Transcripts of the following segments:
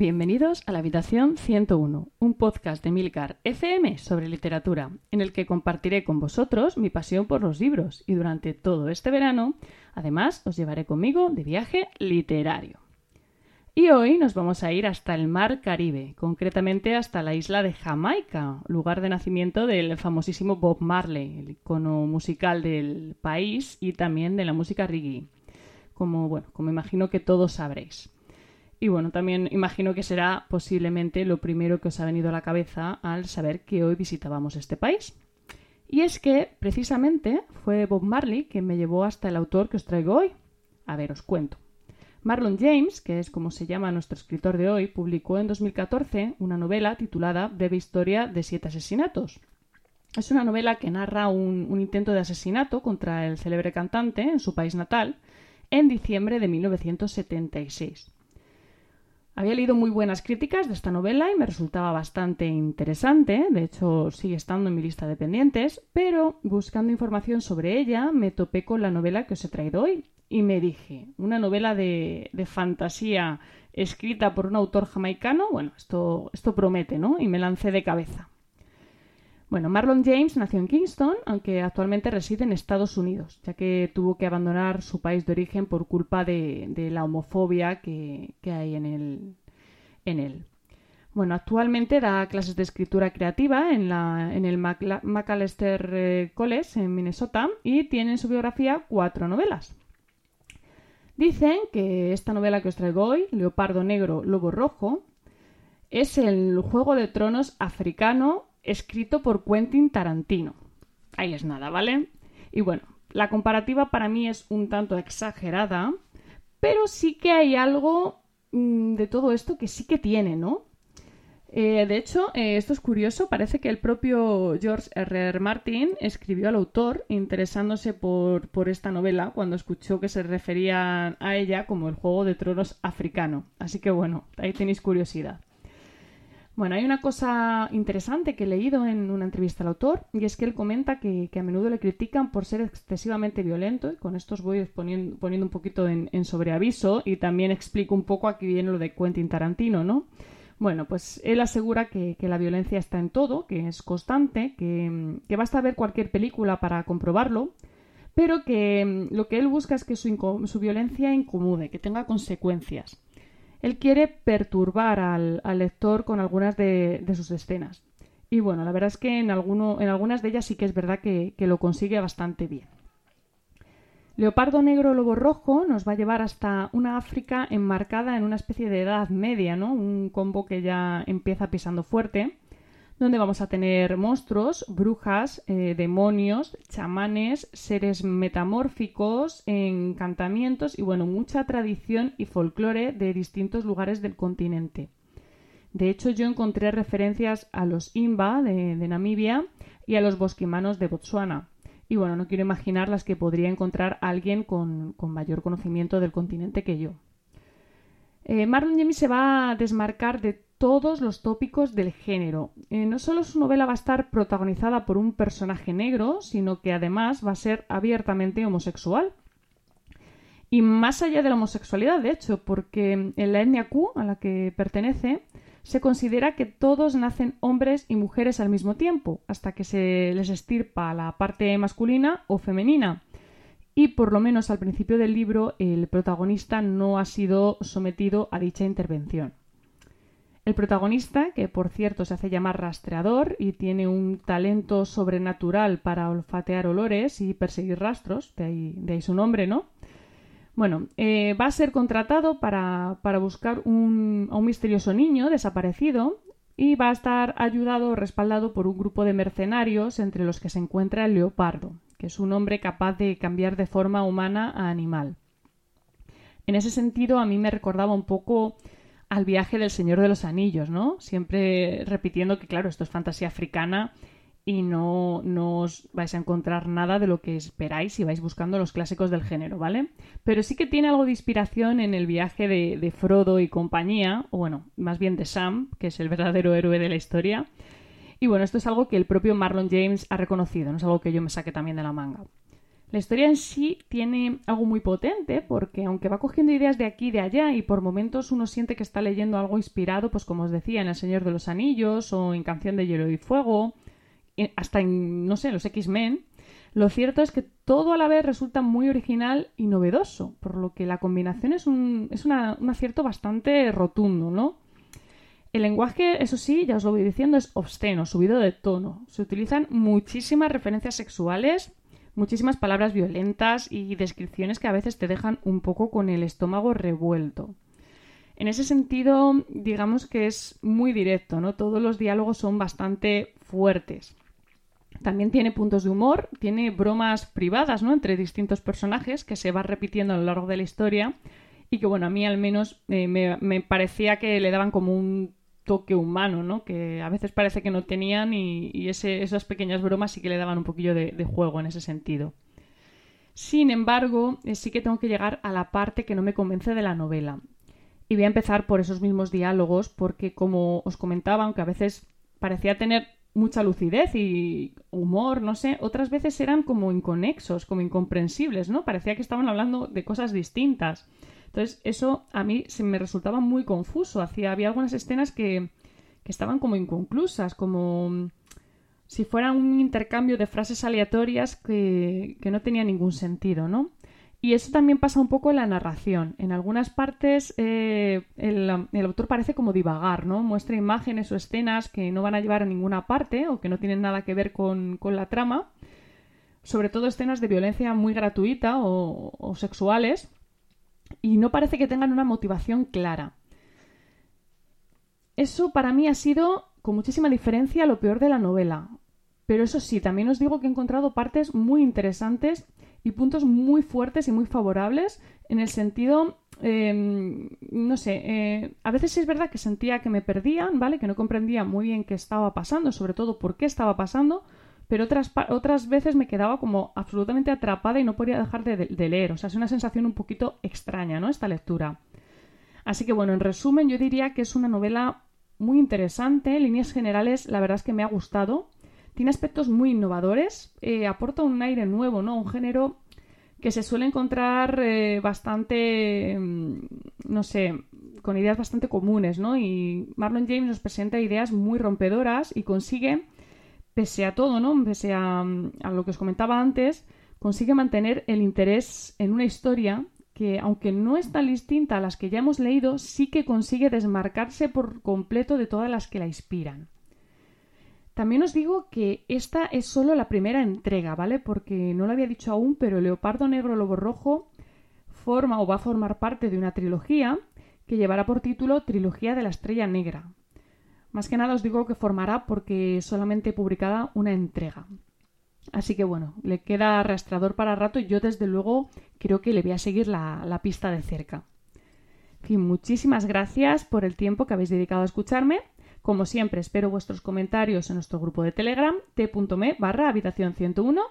Bienvenidos a la Habitación 101, un podcast de Milcar FM sobre literatura, en el que compartiré con vosotros mi pasión por los libros y durante todo este verano, además, os llevaré conmigo de viaje literario. Y hoy nos vamos a ir hasta el mar Caribe, concretamente hasta la isla de Jamaica, lugar de nacimiento del famosísimo Bob Marley, el icono musical del país y también de la música reggae, como, bueno, como imagino que todos sabréis. Y bueno, también imagino que será posiblemente lo primero que os ha venido a la cabeza al saber que hoy visitábamos este país. Y es que, precisamente, fue Bob Marley quien me llevó hasta el autor que os traigo hoy. A ver, os cuento. Marlon James, que es como se llama nuestro escritor de hoy, publicó en 2014 una novela titulada Breve Historia de Siete Asesinatos. Es una novela que narra un, un intento de asesinato contra el célebre cantante en su país natal en diciembre de 1976. Había leído muy buenas críticas de esta novela y me resultaba bastante interesante, de hecho sigue estando en mi lista de pendientes, pero buscando información sobre ella me topé con la novela que os he traído hoy y me dije, una novela de, de fantasía escrita por un autor jamaicano, bueno, esto, esto promete, ¿no? Y me lancé de cabeza. Bueno, Marlon James nació en Kingston, aunque actualmente reside en Estados Unidos, ya que tuvo que abandonar su país de origen por culpa de, la homofobia que, hay en, él. Bueno, actualmente da clases de escritura creativa en, en el Macalester eh, College en Minnesota y tiene en su biografía cuatro novelas. Dicen que esta novela que os traigo hoy, Leopardo Negro, Lobo Rojo, es el Juego de Tronos africano escrito por Quentin Tarantino. Ahí es nada, ¿vale? Y bueno, la comparativa para mí es un tanto exagerada, pero sí que hay algo mm, de todo esto que sí que tiene, ¿no? Eh, de hecho, eh, esto es curioso, parece que el propio George R. R. Martin escribió al autor interesándose por, por, esta novela cuando escuchó que se referían a ella como el Juego de Tronos africano. Así que bueno, ahí tenéis curiosidad. Bueno, hay una cosa interesante que he leído en una entrevista al autor y es que él comenta que, a menudo le critican por ser excesivamente violento y con esto os voy poniendo, un poquito en, sobreaviso y también explico un poco aquí viene lo de Quentin Tarantino, ¿no? Bueno, pues él asegura que, la violencia está en todo, que es constante, que, basta ver cualquier película para comprobarlo, pero que lo que él busca es que su, su violencia incomode, que tenga consecuencias. Él quiere perturbar al, lector con algunas de, sus escenas. Y bueno, la verdad es que en, alguno, en algunas de ellas sí que es verdad que, lo consigue bastante bien. Leopardo Negro Lobo Rojo nos va a llevar hasta una África enmarcada en una especie de edad media, ¿no? Un combo que ya empieza pisando fuerte donde vamos a tener monstruos, brujas, eh, demonios, chamanes, seres metamórficos, encantamientos y bueno, mucha tradición y folclore de distintos lugares del continente. De hecho, yo encontré referencias a los Imba de, Namibia y a los bosquimanos de Botsuana. Y bueno, no quiero imaginar las que podría encontrar alguien con, mayor conocimiento del continente que yo. Eh, Marlon James se va a desmarcar de todos los tópicos del género. Eh, no solo su novela va a estar protagonizada por un personaje negro, sino que además va a ser abiertamente homosexual. Y más allá de la homosexualidad, de hecho, porque en la etnia Q a la que pertenece se considera que todos nacen hombres y mujeres al mismo tiempo, hasta que se les estirpa la parte masculina o femenina. Y por lo menos al principio del libro el protagonista no ha sido sometido a dicha intervención. El protagonista, que por cierto se hace llamar rastreador y tiene un talento sobrenatural para olfatear olores y perseguir rastros, de ahí, su nombre, ¿no? Bueno, eh, va a ser contratado para, buscar un, a un misterioso niño desaparecido y va a estar ayudado o respaldado por un grupo de mercenarios entre los que se encuentra el leopardo, que es un hombre capaz de cambiar de forma humana a animal. En ese sentido, a mí me recordaba un poco al viaje del Señor de los Anillos, ¿no? Siempre repitiendo que, claro, esto es fantasía africana y no, os vais a encontrar nada de lo que esperáis si vais buscando los clásicos del género, ¿vale? Pero sí que tiene algo de inspiración en el viaje de, de Frodo y compañía, o bueno, más bien de Sam, que es el verdadero héroe de la historia. Y bueno, esto es algo que el propio Marlon James ha reconocido, no es algo que yo me saque también de la manga. La historia en sí tiene algo muy potente porque aunque va cogiendo ideas de aquí y de allá y por momentos uno siente que está leyendo algo inspirado, pues como os decía, en El Señor de los Anillos o en Canción de Hielo y Fuego, hasta en, no sé, los X-Men, lo cierto es que todo a la vez resulta muy original y novedoso, por lo que la combinación es un, es un acierto bastante rotundo, ¿no? El lenguaje, eso sí, ya os lo voy diciendo, es obsceno, subido de tono. Se utilizan muchísimas referencias sexuales, muchísimas palabras violentas y descripciones que a veces te dejan un poco con el estómago revuelto. En ese sentido, digamos que es muy directo, ¿no? Todos los diálogos son bastante fuertes. También tiene puntos de humor, tiene bromas privadas, ¿no? Entre distintos personajes que se va repitiendo a lo largo de la historia y que, bueno, a mí al menos eh, me, parecía que le daban como un toque humano, ¿no? Que a veces parece que no tenían y, esas pequeñas bromas sí que le daban un poquillo de, juego en ese sentido. Sin embargo, eh, sí que tengo que llegar a la parte que no me convence de la novela. Y voy a empezar por esos mismos diálogos porque, como os comentaba, aunque a veces parecía tener mucha lucidez y humor, no sé, otras veces eran como inconexos, como incomprensibles, ¿no? Parecía que estaban hablando de cosas distintas. Entonces, eso a mí se me resultaba muy confuso. Hacía, había algunas escenas que, que estaban como inconclusas, como si fuera un intercambio de frases aleatorias que, no tenía ningún sentido, ¿no? Y eso también pasa un poco en la narración. En algunas partes eh, el, autor parece como divagar, ¿no? Muestra imágenes o escenas que no van a llevar a ninguna parte o que no tienen nada que ver con, la trama. Sobre todo escenas de violencia muy gratuita o sexuales. Y no parece que tengan una motivación clara. Eso para mí ha sido, con muchísima diferencia, lo peor de la novela. Pero eso sí, también os digo que he encontrado partes muy interesantes y puntos muy fuertes y muy favorables en el sentido, em, no sé, eh, a veces es verdad que sentía que me perdían, ¿vale? Que no comprendía muy bien qué estaba pasando, sobre todo por qué estaba pasando, pero otras, otras veces me quedaba como absolutamente atrapada y no podía dejar de, leer. O sea, es una sensación un poquito extraña, ¿no? Esta lectura. Así que bueno, en resumen, yo diría que es una novela muy interesante. En líneas generales, la verdad es que me ha gustado. Tiene aspectos muy innovadores, eh, aporta un aire nuevo, ¿no? Un género que se suele encontrar eh, bastante, mm, no sé, con ideas bastante comunes, ¿no? Y Marlon James nos presenta ideas muy rompedoras y consigue, pese a todo, ¿no? Pese a, a lo que os comentaba antes, consigue mantener el interés en una historia que, aunque no es tan distinta a las que ya hemos leído, sí que consigue desmarcarse por completo de todas las que la inspiran. También os digo que esta es solo la primera entrega, ¿vale? Porque no lo había dicho aún, pero Leopardo Negro Lobo Rojo forma o va a formar parte de una trilogía que llevará por título Trilogía de la Estrella Negra. Más que nada os digo que formará porque solamente he publicada una entrega. Así que bueno, le queda arrastrador para rato y yo desde luego creo que le voy a seguir la, pista de cerca. En fin, muchísimas gracias por el tiempo que habéis dedicado a escucharme como siempre, espero vuestros comentarios en nuestro grupo de Telegram, t.me barra habitación 101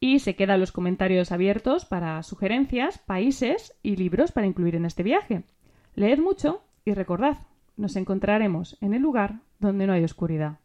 y se quedan los comentarios abiertos para sugerencias, países y libros para incluir en este viaje. Leed mucho y recordad, nos encontraremos en el lugar donde no hay oscuridad.